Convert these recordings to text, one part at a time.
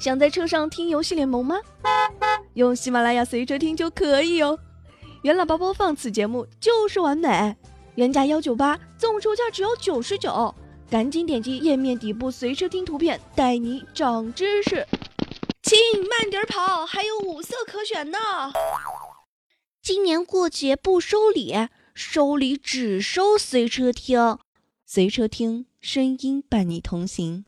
想在车上听游戏联盟吗？用喜马拉雅随车听就可以哦。原喇叭播放此节目就是完美，原价幺九八，总售价只要九十九。赶紧点击页面底部随车听图片，带你长知识。亲，慢点跑，还有五色可选呢。今年过节不收礼，收礼只收随车听。随车听，声音伴你同行。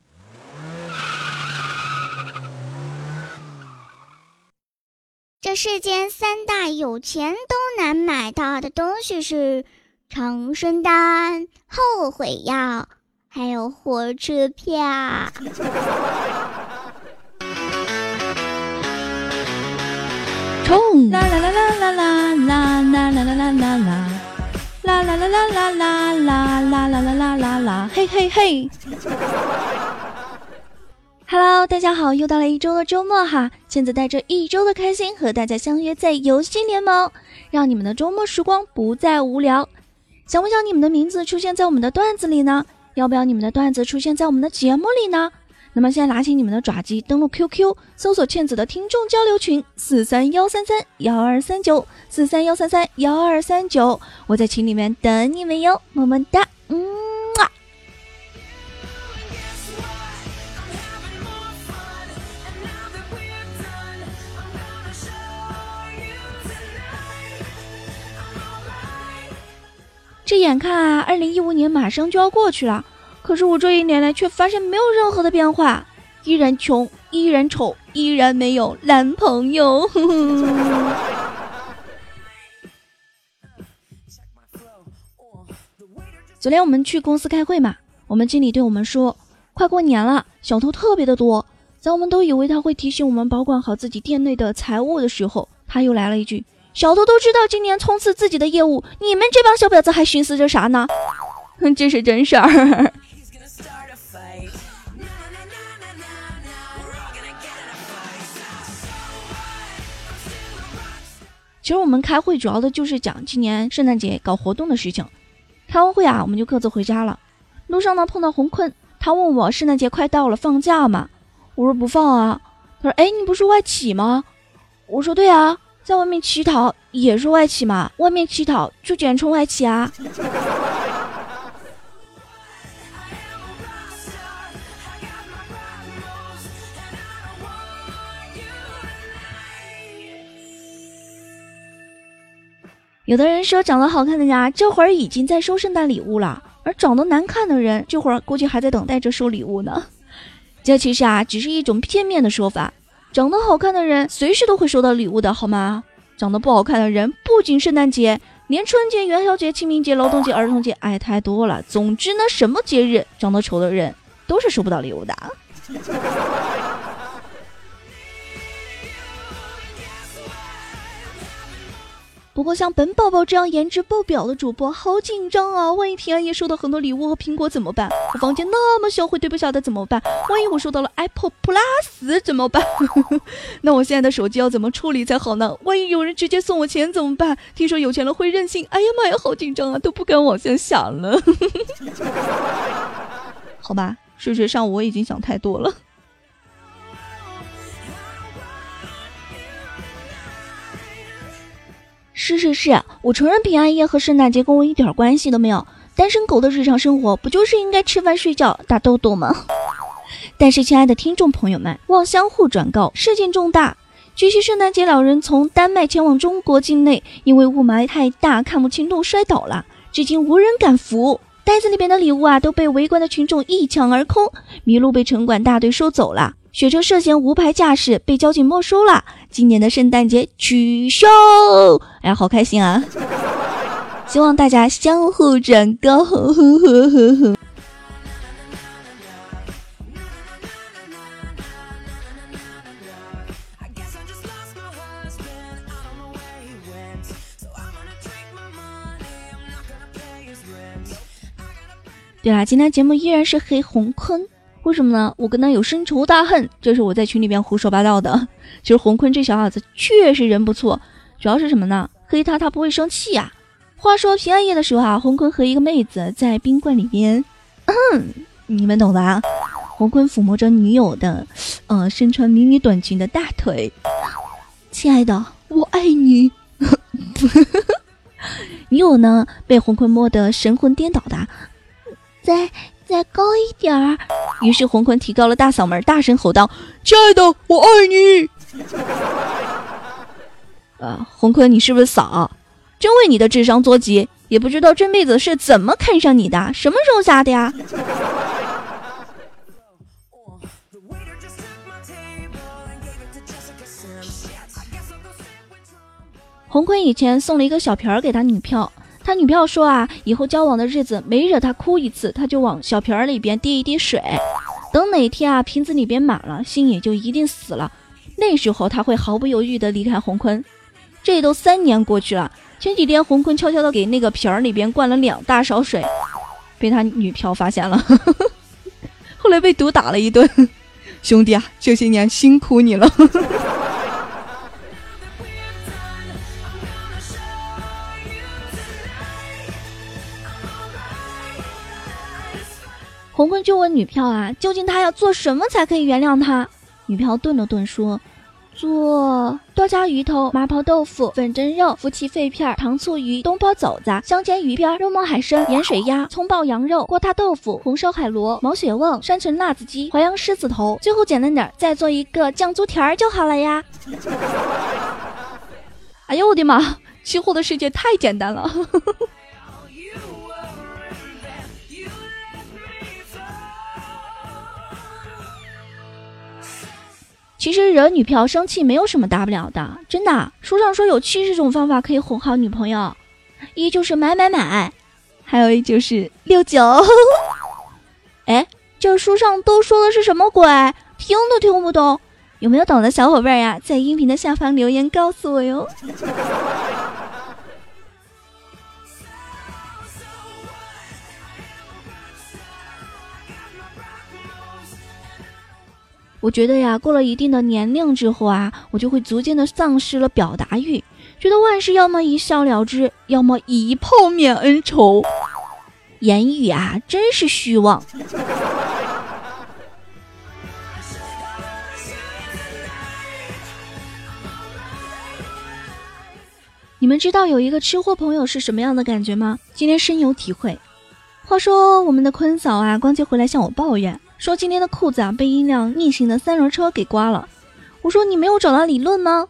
这世间三大有钱都难买到的东西是长生丹、后悔药。还有火车票。冲！啦啦啦啦啦啦啦啦啦啦啦啦啦，啦啦啦啦啦啦啦啦啦啦啦啦啦，嘿嘿嘿！Hello，大家好，又到了一周的周末哈，现在带着一周的开心和大家相约在游戏联盟，让你们的周末时光不再无聊。想不想你们的名字出现在我们的段子里呢？要不要你们的段子出现在我们的节目里呢？那么现在拿起你们的爪机，登录 QQ，搜索倩子的听众交流群四三幺三三幺二三九四三幺三三幺二三九，我在群里面等你们哟，么么哒，这眼看啊，二零一五年马上就要过去了，可是我这一年来却发现没有任何的变化，依然穷，依然丑，依然没有男朋友。昨天我们去公司开会嘛，我们经理对我们说，快过年了，小偷特别的多，在我们都以为他会提醒我们保管好自己店内的财物的时候，他又来了一句。小偷都知道今年冲刺自己的业务，你们这帮小婊子还寻思着啥呢？哼 这是真事儿。其实我们开会主要的就是讲今年圣诞节搞活动的事情。开完会啊，我们就各自回家了。路上呢碰到洪坤，他问我圣诞节快到了，放假吗？我说不放啊。他说：“哎，你不是外企吗？”我说：“对啊。”在外面乞讨也是外企嘛？外面乞讨就简称外企啊。有的人说长得好看的人这会儿已经在收圣诞礼物了，而长得难看的人这会儿估计还在等待着收礼物呢。这其实啊，只是一种片面的说法。长得好看的人随时都会收到礼物的，好吗？长得不好看的人不仅圣诞节，连春节、元宵节、清明节、劳动节、儿童节，哎，太多了。总之呢，什么节日长得丑的人都是收不到礼物的。不过像本宝宝这样颜值爆表的主播，好紧张啊！万一平安夜收到很多礼物和苹果怎么办？我房间那么小，会堆不下的怎么办？万一我收到了 Apple Plus 怎么办？那我现在的手机要怎么处理才好呢？万一有人直接送我钱怎么办？听说有钱了会任性，哎呀妈呀，好紧张啊，都不敢往下想了。好吧，事实上我已经想太多了。是是是，我承认平安夜和圣诞节跟我一点关系都没有。单身狗的日常生活不就是应该吃饭、睡觉、打豆豆吗？但是，亲爱的听众朋友们，望相互转告，事件重大。据悉，圣诞节老人从丹麦前往中国境内，因为雾霾太大，看不清路，摔倒了，至今无人敢扶。袋子里边的礼物啊，都被围观的群众一抢而空，麋鹿被城管大队收走了。雪车涉嫌无牌驾驶，被交警没收了。今年的圣诞节取消，哎呀，好开心啊！希望大家相互转告。呵呵呵呵呵。对啊，今天节目依然是黑红坤。为什么呢？我跟他有深仇大恨，这是我在群里边胡说八道的。其实洪坤这小伙子确实人不错，主要是什么呢？黑他他不会生气呀。话说平安夜的时候啊，洪坤和一个妹子在宾馆里边，嗯，你们懂的啊。洪坤抚摸着女友的呃，身穿迷你短裙的大腿。亲爱的，我爱你。女友呢，被洪坤摸得神魂颠倒的，在再高一点儿。于是红坤提高了大嗓门，大声吼道：“亲爱的，我爱你。”啊，洪坤，你是不是傻？真为你的智商捉急，也不知道这妹子是怎么看上你的，什么时候下的呀？洪坤以前送了一个小瓶儿给他女票，他女票说啊，以后交往的日子每惹他哭一次，他就往小瓶儿里边滴一滴水，等哪天啊瓶子里边满了，心也就一定死了，那时候他会毫不犹豫地离开洪坤。这都三年过去了。前几天，洪坤悄悄地给那个瓶儿里边灌了两大勺水，被他女票发现了，后来被毒打了一顿。兄弟啊，这些年辛苦你了。红坤就问女票啊，究竟他要做什么才可以原谅他？女票顿了顿说。做多加鱼头、麻婆豆腐、粉蒸肉、夫妻肺片、糖醋鱼、东坡肘子、香煎鱼片、肉末海参、盐水鸭、葱爆羊肉、锅塌豆腐、红烧海螺、毛血旺、山城辣子鸡、淮扬狮子头，最后简单点，再做一个酱猪蹄儿就好了呀！哎呦我的妈，吃货的世界太简单了。其实惹女票生气没有什么大不了的，真的。书上说有七十种方法可以哄好女朋友，一就是买买买，还有一就是六九。哎，这书上都说的是什么鬼？听都听不懂。有没有懂的小伙伴呀？在音频的下方留言告诉我哟。我觉得呀，过了一定的年龄之后啊，我就会逐渐的丧失了表达欲，觉得万事要么一笑了之，要么一炮免恩仇，言语啊，真是虚妄。你们知道有一个吃货朋友是什么样的感觉吗？今天深有体会。话说我们的坤嫂啊，逛街回来向我抱怨。说今天的裤子啊被一辆逆行的三轮车给刮了。我说你没有找到理论吗？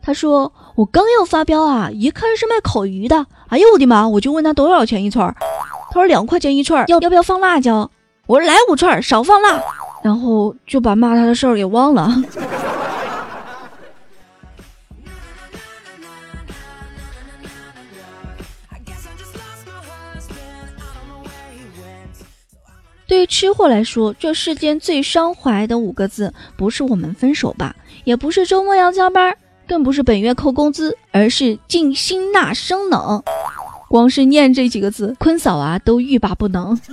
他说我刚要发飙啊，一看是卖烤鱼的。哎呦我的妈！我就问他多少钱一串，他说两块钱一串，要要不要放辣椒？我说来五串，少放辣。然后就把骂他的事儿给忘了。对于吃货来说，这世间最伤怀的五个字，不是我们分手吧，也不是周末要加班，更不是本月扣工资，而是静心纳生冷。光是念这几个字，坤嫂啊都欲罢不能。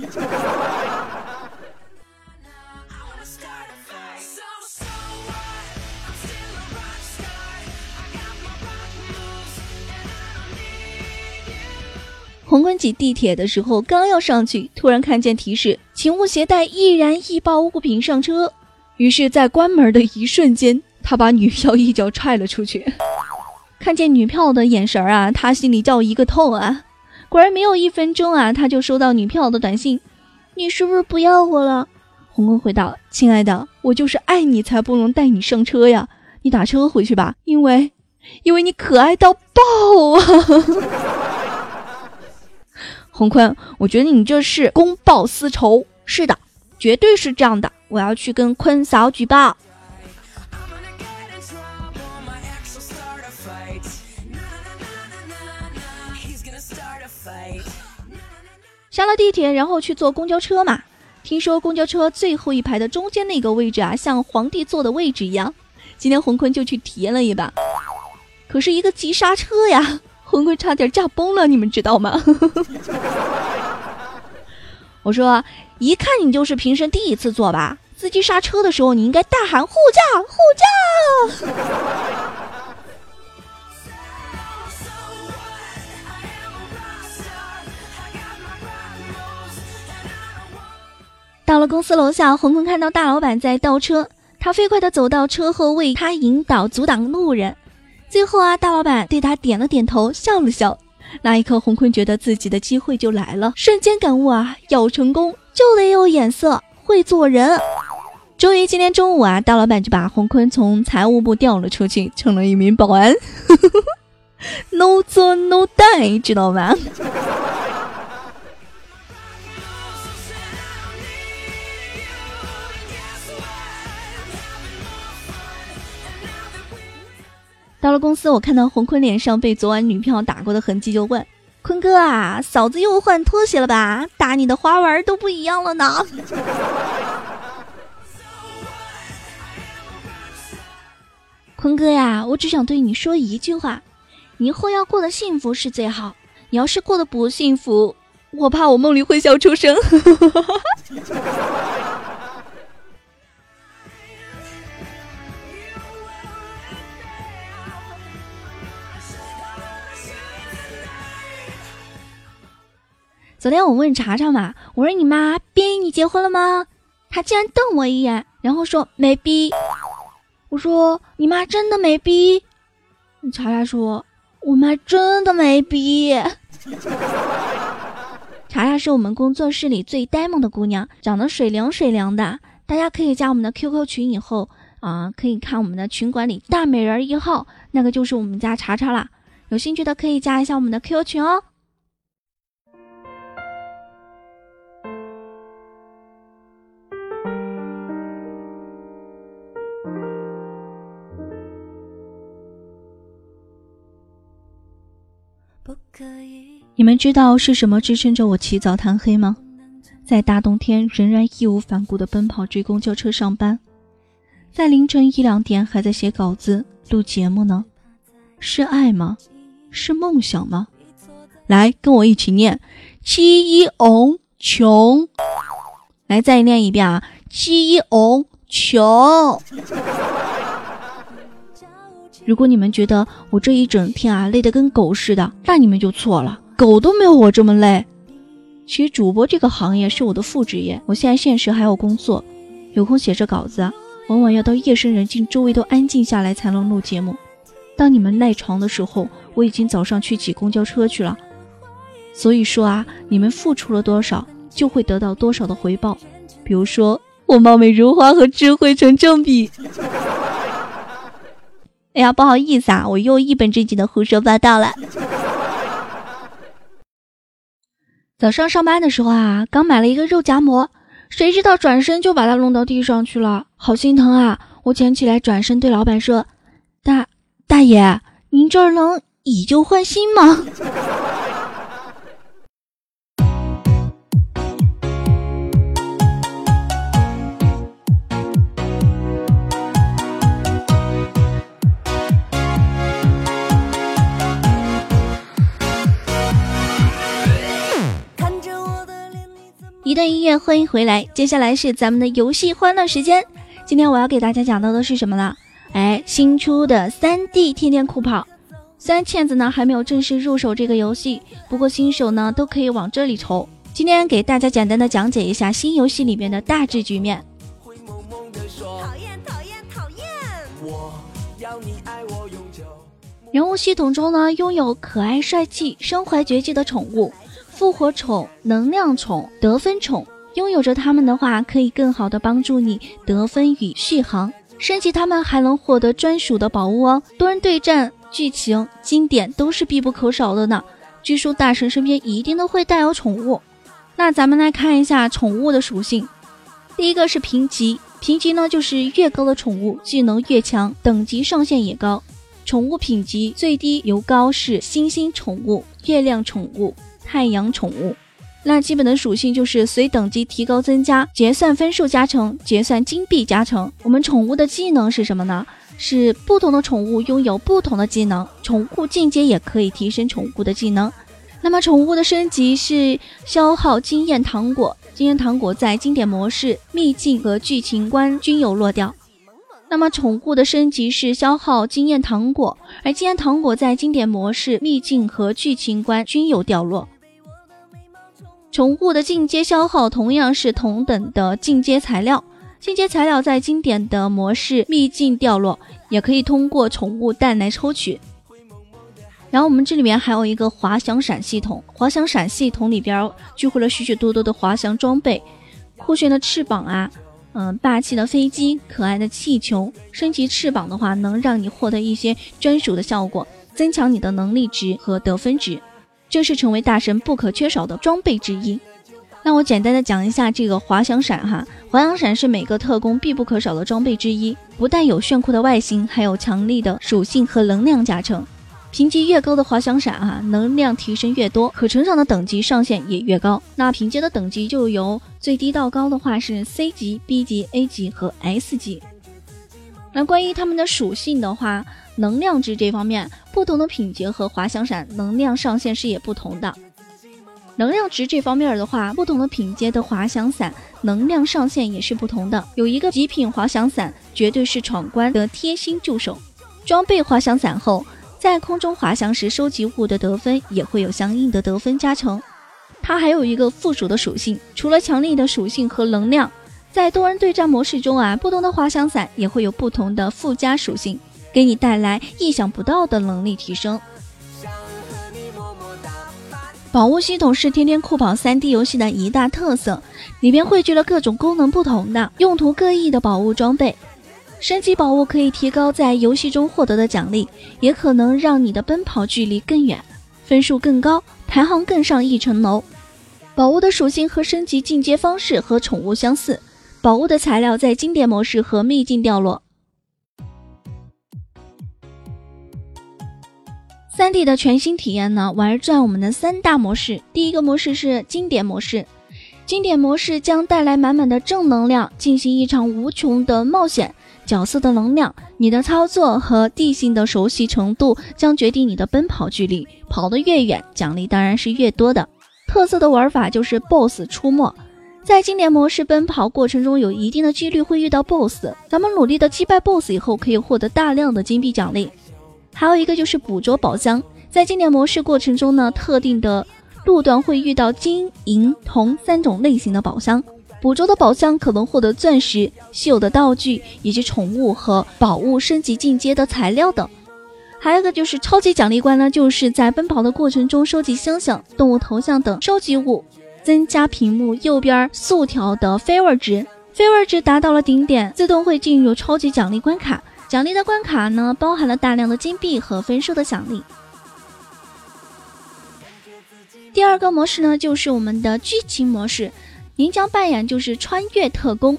洪坤挤地铁的时候，刚要上去，突然看见提示：“请勿携带易燃易爆物品上车。”于是，在关门的一瞬间，他把女票一脚踹了出去。看见女票的眼神啊，他心里叫一个痛啊！果然，没有一分钟啊，他就收到女票的短信：“你是不是不要我了？”红坤回道：“亲爱的，我就是爱你才不能带你上车呀！你打车回去吧，因为，因为你可爱到爆啊！”洪坤，我觉得你这是公报私仇。是的，绝对是这样的。我要去跟坤嫂举报。下了地铁，然后去坐公交车嘛。听说公交车最后一排的中间那个位置啊，像皇帝坐的位置一样。今天洪坤就去体验了一把，可是一个急刹车呀。坤坤差点驾崩了，你们知道吗？我说，一看你就是平生第一次坐吧。司机刹车的时候，你应该大喊护驾，护驾。到了公司楼下，红坤看到大老板在倒车，他飞快地走到车后，为他引导、阻挡路人。最后啊，大老板对他点了点头，笑了笑。那一刻，洪坤觉得自己的机会就来了，瞬间感悟啊，要成功就得有眼色，会做人。终于，今天中午啊，大老板就把洪坤从财务部调了出去，成了一名保安。No 做 No die，知道吗？到了公司，我看到洪坤脸上被昨晚女票打过的痕迹，就问坤哥啊，嫂子又换拖鞋了吧？打你的花纹都不一样了呢。坤哥呀，我只想对你说一句话，你以后要过得幸福是最好。你要是过得不幸福，我怕我梦里会笑出声。昨天我问查查嘛，我说你妈逼你结婚了吗？她竟然瞪我一眼，然后说没逼。我说你妈真的没逼。查查说我妈真的没逼。查查是我们工作室里最呆萌的姑娘，长得水灵水灵的。大家可以加我们的 QQ 群，以后啊可以看我们的群管理大美人一号，那个就是我们家查查啦。有兴趣的可以加一下我们的 QQ 群哦。你们知道是什么支撑着我起早贪黑吗？在大冬天仍然义无反顾地奔跑追公交车上班，在凌晨一两点还在写稿子录节目呢？是爱吗？是梦想吗？来跟我一起念：七一翁穷。来再念一遍啊！七一翁穷。如果你们觉得我这一整天啊累得跟狗似的，那你们就错了，狗都没有我这么累。其实主播这个行业是我的副职业，我现在现实还有工作，有空写着稿子，往往要到夜深人静、周围都安静下来才能录节目。当你们赖床的时候，我已经早上去挤公交车去了。所以说啊，你们付出了多少，就会得到多少的回报。比如说，我貌美如花和智慧成正比。哎呀，不好意思啊，我又一本正经的胡说八道了。早上上班的时候啊，刚买了一个肉夹馍，谁知道转身就把它弄到地上去了，好心疼啊！我捡起来，转身对老板说：“大大爷，您这儿能以旧换新吗？”一段音乐，欢迎回来。接下来是咱们的游戏欢乐时间。今天我要给大家讲到的是什么呢？哎，新出的三 D 天天酷跑。虽然倩子呢还没有正式入手这个游戏，不过新手呢都可以往这里抽。今天给大家简单的讲解一下新游戏里面的大致局面。讨厌讨厌讨厌！我要你爱我永久人物系统中呢，拥有可爱帅气、身怀绝技的宠物。复活宠、能量宠、得分宠，拥有着它们的话，可以更好的帮助你得分与续航。升级它们还能获得专属的宝物哦。多人对战、剧情、经典都是必不可少的呢。据说大神身边一定都会带有宠物。那咱们来看一下宠物的属性。第一个是评级，评级呢就是越高的宠物技能越强，等级上限也高。宠物品级最低由高是星星宠物、月亮宠物。太阳宠物，那基本的属性就是随等级提高增加，结算分数加成，结算金币加成。我们宠物的技能是什么呢？是不同的宠物拥有不同的技能，宠物进阶也可以提升宠物的技能。那么宠物的升级是消耗经验糖果，经验糖果在经典模式、秘境和剧情关均有落掉。那么宠物的升级是消耗经验糖果，而经验糖果在经典模式、秘境和剧情关均有掉落。宠物的进阶消耗同样是同等的进阶材料，进阶材料在经典的模式秘境掉落，也可以通过宠物蛋来抽取。然后我们这里面还有一个滑翔伞系统，滑翔伞系统里边聚会了许许多多的滑翔装备，酷炫的翅膀啊，嗯，霸气的飞机，可爱的气球。升级翅膀的话，能让你获得一些专属的效果，增强你的能力值和得分值，这是成为大神不可缺少的装备之一。那我简单的讲一下这个滑翔伞哈，滑翔伞是每个特工必不可少的装备之一，不但有炫酷的外形，还有强力的属性和能量加成。评级越高的滑翔伞哈，能量提升越多，可成长的等级上限也越高。那评级的等级就由最低到高的话是 C 级、B 级、A 级和 S 级。那关于它们的属性的话，能量值这方面，不同的品阶和滑翔伞能量上限是也不同的。能量值这方面的话，不同的品阶的滑翔伞能量上限也是不同的。有一个极品滑翔伞，绝对是闯关的贴心助手。装备滑翔伞后。在空中滑翔时，收集物的得分也会有相应的得分加成。它还有一个附属的属性，除了强力的属性和能量，在多人对战模式中啊，不同的滑翔伞也会有不同的附加属性，给你带来意想不到的能力提升。宝物系统是天天酷跑 3D 游戏的一大特色，里面汇聚了各种功能不同的、用途各异的宝物装备。升级宝物可以提高在游戏中获得的奖励，也可能让你的奔跑距离更远，分数更高，排行更上一层楼。宝物的属性和升级进阶方式和宠物相似，宝物的材料在经典模式和秘境掉落。三 D 的全新体验呢，玩转我们的三大模式。第一个模式是经典模式，经典模式将带来满满的正能量，进行一场无穷的冒险。角色的能量，你的操作和地形的熟悉程度将决定你的奔跑距离。跑得越远，奖励当然是越多的。特色的玩法就是 BOSS 出没，在经典模式奔跑过程中，有一定的几率会遇到 BOSS。咱们努力的击败 BOSS 以后，可以获得大量的金币奖励。还有一个就是捕捉宝箱，在经典模式过程中呢，特定的路段会遇到金银铜三种类型的宝箱。捕捉的宝箱可能获得钻石、稀有的道具以及宠物和宝物升级进阶的材料等。还有一个就是超级奖励关呢，就是在奔跑的过程中收集星星、动物头像等收集物，增加屏幕右边竖条的 favor 值。favor 值达到了顶点，自动会进入超级奖励关卡。奖励的关卡呢，包含了大量的金币和分数的奖励。第二个模式呢，就是我们的剧情模式。您将扮演就是穿越特工，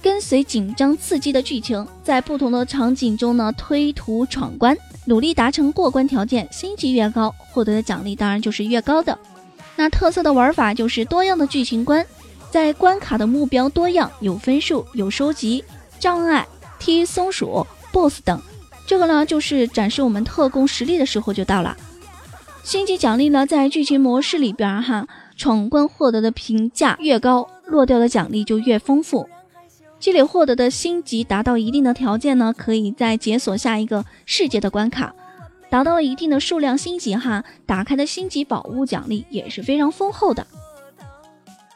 跟随紧张刺激的剧情，在不同的场景中呢推图闯关，努力达成过关条件。星级越高，获得的奖励当然就是越高的。那特色的玩法就是多样的剧情关，在关卡的目标多样，有分数，有收集障碍、踢松鼠、BOSS 等。这个呢就是展示我们特工实力的时候就到了。星级奖励呢，在剧情模式里边哈。闯关获得的评价越高，落掉的奖励就越丰富。积累获得的星级达到一定的条件呢，可以再解锁下一个世界的关卡。达到了一定的数量星级哈，打开的星级宝物奖励也是非常丰厚的。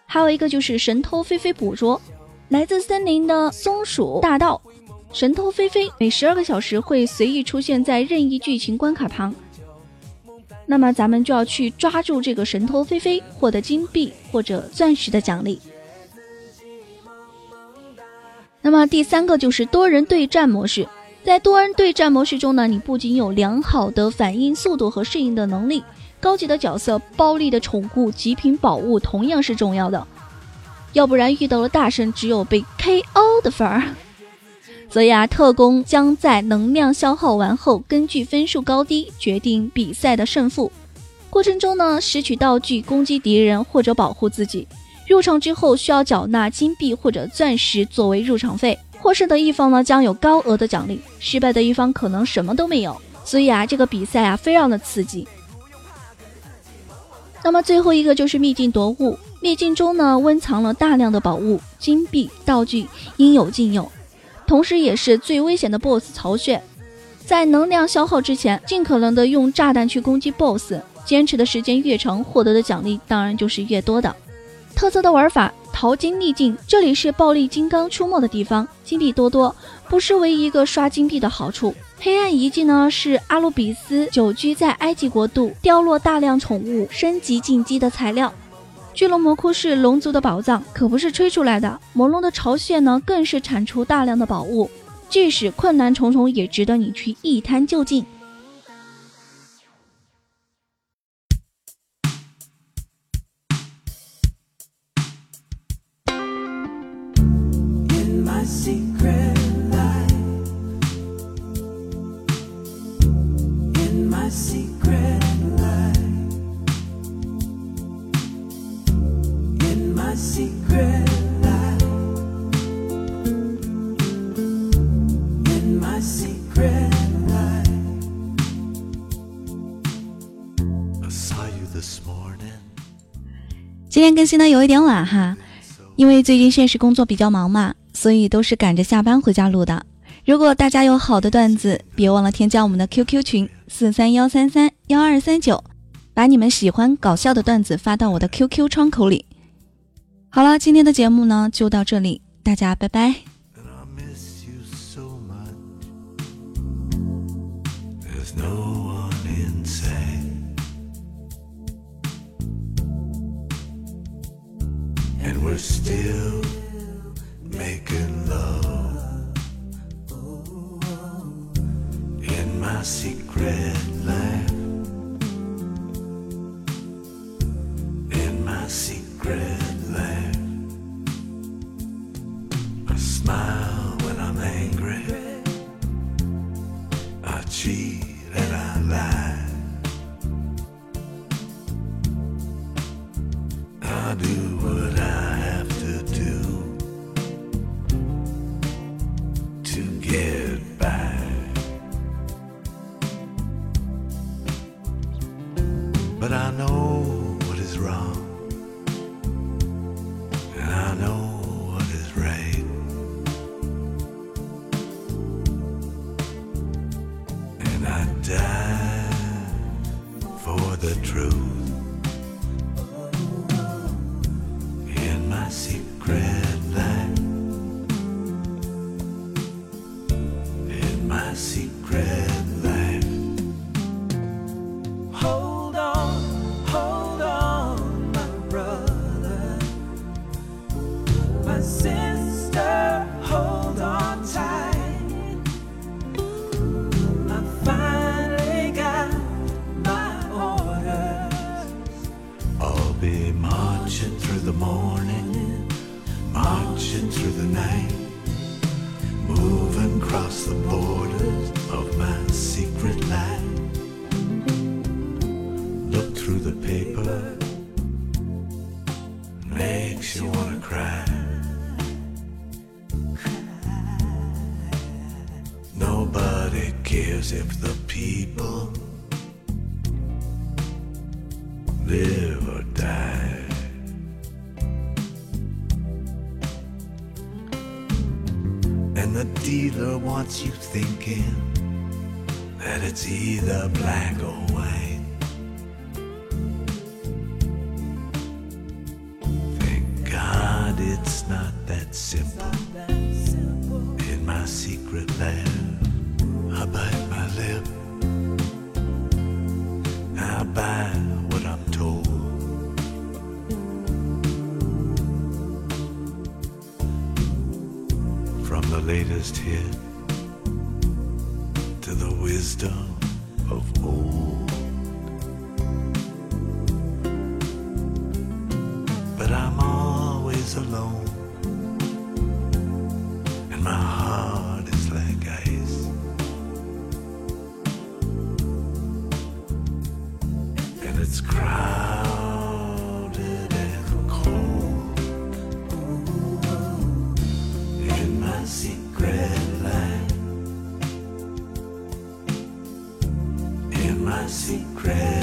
还有一个就是神偷菲菲捕捉，来自森林的松鼠大盗神偷菲菲，每十二个小时会随意出现在任意剧情关卡旁。那么咱们就要去抓住这个神偷菲菲，获得金币或者钻石的奖励。那么第三个就是多人对战模式，在多人对战模式中呢，你不仅有良好的反应速度和适应的能力，高级的角色、暴力的宠物、极品宝物同样是重要的，要不然遇到了大神，只有被 KO 的份儿。所以啊，特工将在能量消耗完后，根据分数高低决定比赛的胜负。过程中呢，拾取道具攻击敌人或者保护自己。入场之后需要缴纳金币或者钻石作为入场费。获胜的一方呢将有高额的奖励，失败的一方可能什么都没有。所以啊，这个比赛啊非常的刺激。那么最后一个就是秘境夺物，秘境中呢温藏了大量的宝物、金币、道具，应有尽有。同时，也是最危险的 BOSS 巢穴，在能量消耗之前，尽可能的用炸弹去攻击 BOSS，坚持的时间越长，获得的奖励当然就是越多的。特色的玩法，淘金秘境，这里是暴力金刚出没的地方，金币多多，不失为一个刷金币的好处。黑暗遗迹呢，是阿鲁比斯久居在埃及国度，掉落大量宠物升级进击的材料。巨龙魔窟是龙族的宝藏，可不是吹出来的。魔龙的巢穴呢，更是产出大量的宝物，即使困难重重，也值得你去一探究竟。今天更新的有一点晚哈，因为最近现实工作比较忙嘛，所以都是赶着下班回家录的。如果大家有好的段子，别忘了添加我们的 QQ 群四三幺三三幺二三九，把你们喜欢搞笑的段子发到我的 QQ 窗口里。好了，今天的节目呢就到这里，大家拜拜。Still But I know what is wrong, the morning, marching through the night, moving across the borders of my secret. The wants you thinking that it's either black or white. Thank God it's not that simple in my secret land. Secret